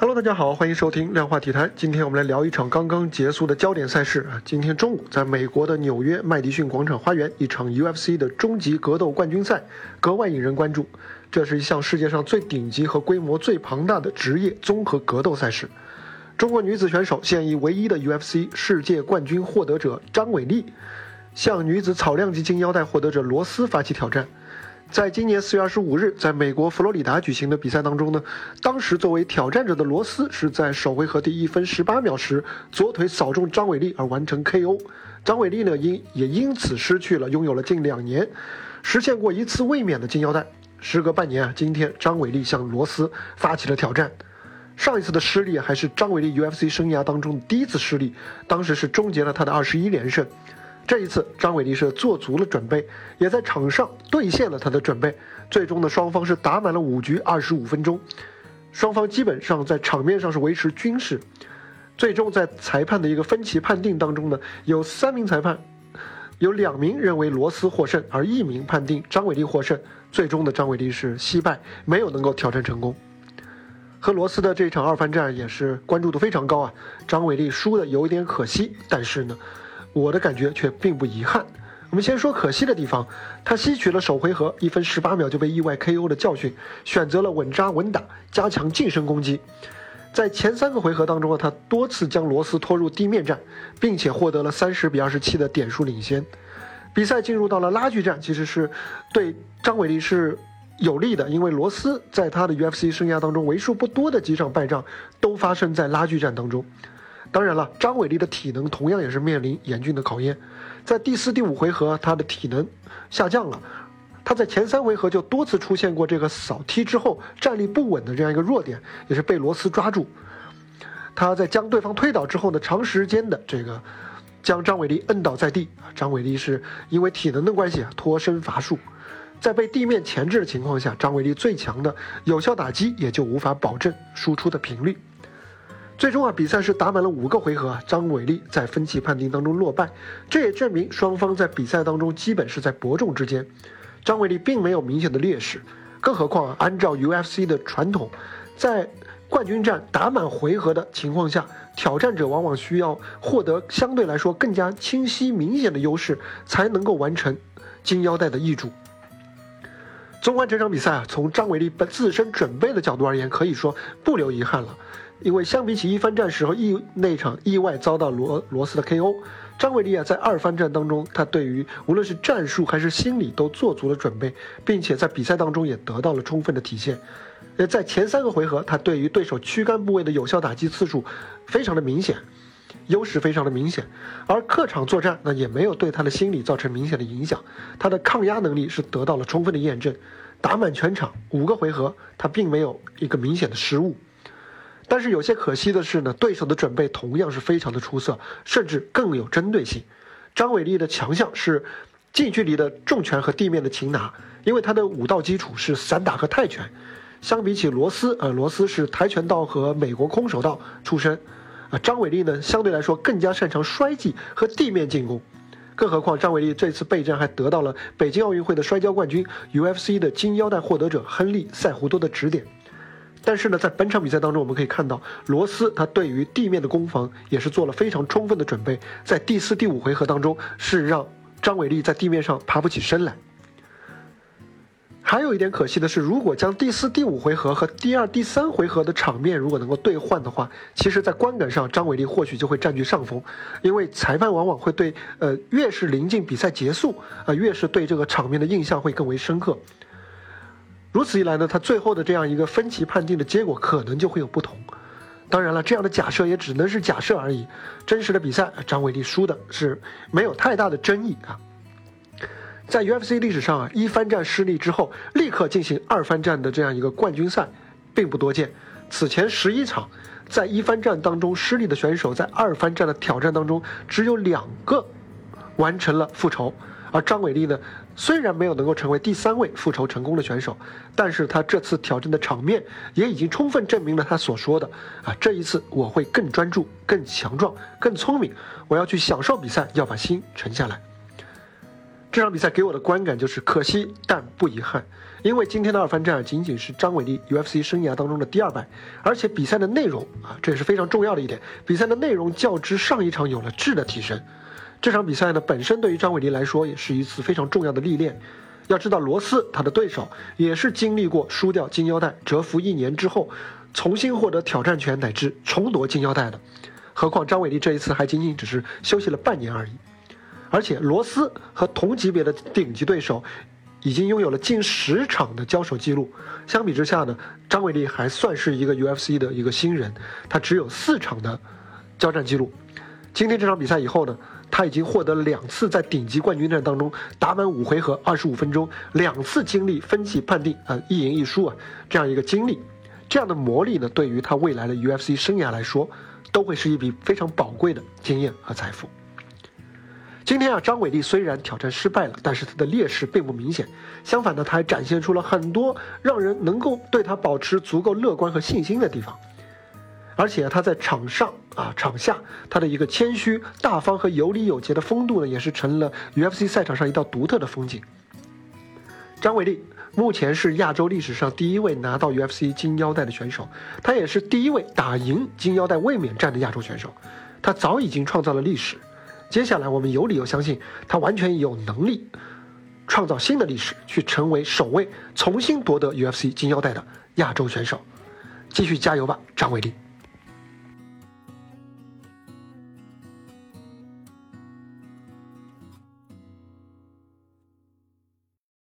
Hello，大家好，欢迎收听量化体坛。今天我们来聊一场刚刚结束的焦点赛事啊。今天中午，在美国的纽约麦迪逊广场花园，一场 UFC 的终极格斗冠军赛格外引人关注。这是一项世界上最顶级和规模最庞大的职业综合格斗赛事。中国女子选手现役唯一的 UFC 世界冠军获得者张伟丽，向女子草量级金腰带获得者罗斯发起挑战。在今年四月二十五日，在美国佛罗里达举行的比赛当中呢，当时作为挑战者的罗斯是在首回合第一分十八秒时左腿扫中张伟丽而完成 KO。张伟丽呢因也因此失去了拥有了近两年实现过一次卫冕的金腰带。时隔半年啊，今天张伟丽向罗斯发起了挑战。上一次的失利还是张伟丽 UFC 生涯当中第一次失利，当时是终结了他的二十一连胜。这一次，张伟丽是做足了准备，也在场上兑现了他的准备。最终呢，双方是打满了五局二十五分钟，双方基本上在场面上是维持均势。最终在裁判的一个分歧判定当中呢，有三名裁判，有两名认为罗斯获胜，而一名判定张伟丽获胜。最终的张伟丽是惜败，没有能够挑战成功。和罗斯的这场二番战也是关注度非常高啊，张伟丽输的有一点可惜，但是呢。我的感觉却并不遗憾。我们先说可惜的地方，他吸取了首回合一分十八秒就被意外 KO 的教训，选择了稳扎稳打，加强近身攻击。在前三个回合当中啊，他多次将罗斯拖入地面战，并且获得了三十比二十七的点数领先。比赛进入到了拉锯战，其实是对张伟丽是有利的，因为罗斯在他的 UFC 生涯当中为数不多的几场败仗都发生在拉锯战当中。当然了，张伟丽的体能同样也是面临严峻的考验。在第四、第五回合，他的体能下降了。他在前三回合就多次出现过这个扫踢之后站立不稳的这样一个弱点，也是被罗斯抓住。他在将对方推倒之后呢，长时间的这个将张伟丽摁倒在地。张伟丽是因为体能的关系，脱身乏术。在被地面钳制的情况下，张伟丽最强的有效打击也就无法保证输出的频率。最终啊，比赛是打满了五个回合，张伟丽在分歧判定当中落败，这也证明双方在比赛当中基本是在伯仲之间，张伟丽并没有明显的劣势，更何况啊，按照 UFC 的传统，在冠军战打满回合的情况下，挑战者往往需要获得相对来说更加清晰明显的优势，才能够完成金腰带的易主。纵观这场比赛啊，从张伟丽本自身准备的角度而言，可以说不留遗憾了。因为相比起一番战时候意那场意外遭到罗罗斯的 KO，张伟丽啊在二番战当中，他对于无论是战术还是心理都做足了准备，并且在比赛当中也得到了充分的体现。呃，在前三个回合，他对于对手躯干部位的有效打击次数非常的明显，优势非常的明显。而客场作战呢，也没有对他的心理造成明显的影响，他的抗压能力是得到了充分的验证。打满全场五个回合，他并没有一个明显的失误。但是有些可惜的是呢，对手的准备同样是非常的出色，甚至更有针对性。张伟丽的强项是近距离的重拳和地面的擒拿，因为他的武道基础是散打和泰拳。相比起罗斯，呃，罗斯是跆拳道和美国空手道出身，啊，张伟丽呢相对来说更加擅长摔技和地面进攻。更何况张伟丽这次备战还得到了北京奥运会的摔跤冠军、UFC 的金腰带获得者亨利·塞胡多的指点。但是呢，在本场比赛当中，我们可以看到罗斯他对于地面的攻防也是做了非常充分的准备，在第四、第五回合当中是让张伟丽在地面上爬不起身来。还有一点可惜的是，如果将第四、第五回合和第二、第三回合的场面如果能够兑换的话，其实，在观感上张伟丽或许就会占据上风，因为裁判往往会对呃越是临近比赛结束啊，越是对这个场面的印象会更为深刻。如此一来呢，他最后的这样一个分歧判定的结果可能就会有不同。当然了，这样的假设也只能是假设而已。真实的比赛，张伟丽输的是没有太大的争议啊。在 UFC 历史上啊，一番战失利之后立刻进行二番战的这样一个冠军赛，并不多见。此前十一场在一番战当中失利的选手，在二番战的挑战当中只有两个完成了复仇。而张伟丽呢，虽然没有能够成为第三位复仇成功的选手，但是他这次挑战的场面也已经充分证明了他所说的啊，这一次我会更专注、更强壮、更聪明，我要去享受比赛，要把心沉下来。这场比赛给我的观感就是可惜但不遗憾，因为今天的二番战仅仅是张伟丽 UFC 生涯当中的第二败，而且比赛的内容啊，这也是非常重要的一点，比赛的内容较之上一场有了质的提升。这场比赛呢，本身对于张伟丽来说也是一次非常重要的历练。要知道，罗斯他的对手也是经历过输掉金腰带、蛰伏一年之后，重新获得挑战权乃至重夺金腰带的。何况张伟丽这一次还仅仅只是休息了半年而已。而且罗斯和同级别的顶级对手，已经拥有了近十场的交手记录。相比之下呢，张伟丽还算是一个 UFC 的一个新人，他只有四场的交战记录。今天这场比赛以后呢，他已经获得两次在顶级冠军战当中打满五回合二十五分钟，两次经历分级判定啊一赢一输啊这样一个经历，这样的磨砺呢，对于他未来的 UFC 生涯来说，都会是一笔非常宝贵的经验和财富。今天啊，张伟丽虽然挑战失败了，但是他的劣势并不明显。相反呢，他还展现出了很多让人能够对他保持足够乐观和信心的地方。而且他在场上啊，场下他的一个谦虚、大方和有礼有节的风度呢，也是成了 UFC 赛场上一道独特的风景。张伟丽目前是亚洲历史上第一位拿到 UFC 金腰带的选手，他也是第一位打赢金腰带卫冕战的亚洲选手，他早已经创造了历史。接下来，我们有理由相信他完全有能力创造新的历史，去成为首位重新夺得 UFC 金腰带的亚洲选手。继续加油吧，张伟丽！